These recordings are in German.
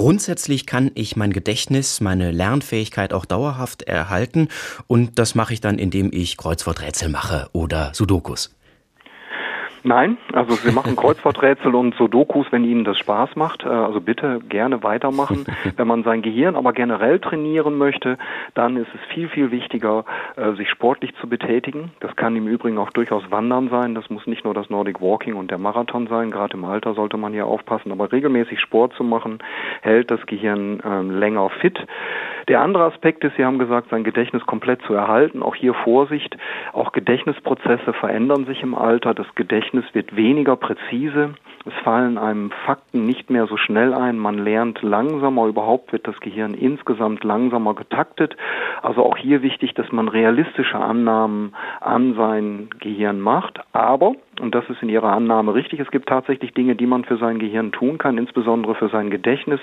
grundsätzlich kann ich mein Gedächtnis, meine Lernfähigkeit auch dauerhaft erhalten und das mache ich dann, indem ich Kreuzworträtsel mache oder Sudokus. Nein, also Sie machen Kreuzworträtsel und Sudokus, wenn Ihnen das Spaß macht. Äh, also bitte gerne weitermachen. Wenn man sein Gehirn aber generell trainieren möchte, dann ist es viel, viel wichtiger, äh, sich sportlich zu betätigen. Das kann im Übrigen auch durchaus Wandern sein. Das muss nicht nur das Nordic Walking und der Marathon sein. Gerade im Alter sollte man hier aufpassen. Aber regelmäßig Sport zu machen, hält das Gehirn ähm, länger fit. Der andere Aspekt ist, Sie haben gesagt, sein Gedächtnis komplett zu erhalten. Auch hier Vorsicht. Auch Gedächtnisprozesse verändern sich im Alter. Das Gedächtnis wird weniger präzise. Es fallen einem Fakten nicht mehr so schnell ein. Man lernt langsamer. Überhaupt wird das Gehirn insgesamt langsamer getaktet. Also auch hier wichtig, dass man realistische Annahmen an sein Gehirn macht. Aber und das ist in Ihrer Annahme richtig. Es gibt tatsächlich Dinge, die man für sein Gehirn tun kann, insbesondere für sein Gedächtnis,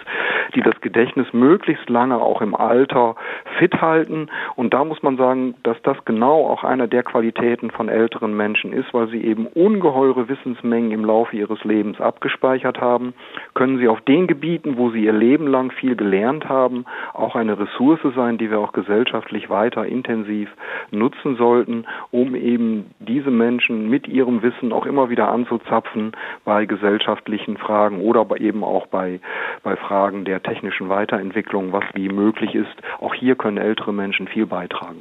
die das Gedächtnis möglichst lange auch im Alter fit halten. Und da muss man sagen, dass das genau auch einer der Qualitäten von älteren Menschen ist, weil sie eben ungeheure Wissensmengen im Laufe ihres Lebens abgespeichert haben, können sie auf den Gebieten, wo sie ihr Leben lang viel gelernt haben, auch eine Ressource sein, die wir auch gesellschaftlich weiter intensiv nutzen sollten, um eben diese Menschen mit ihrem Wissen Grenzen auch immer wieder anzuzapfen bei gesellschaftlichen Fragen oder eben auch bei, bei Fragen der technischen Weiterentwicklung, was wie möglich ist. Auch hier können ältere Menschen viel beitragen.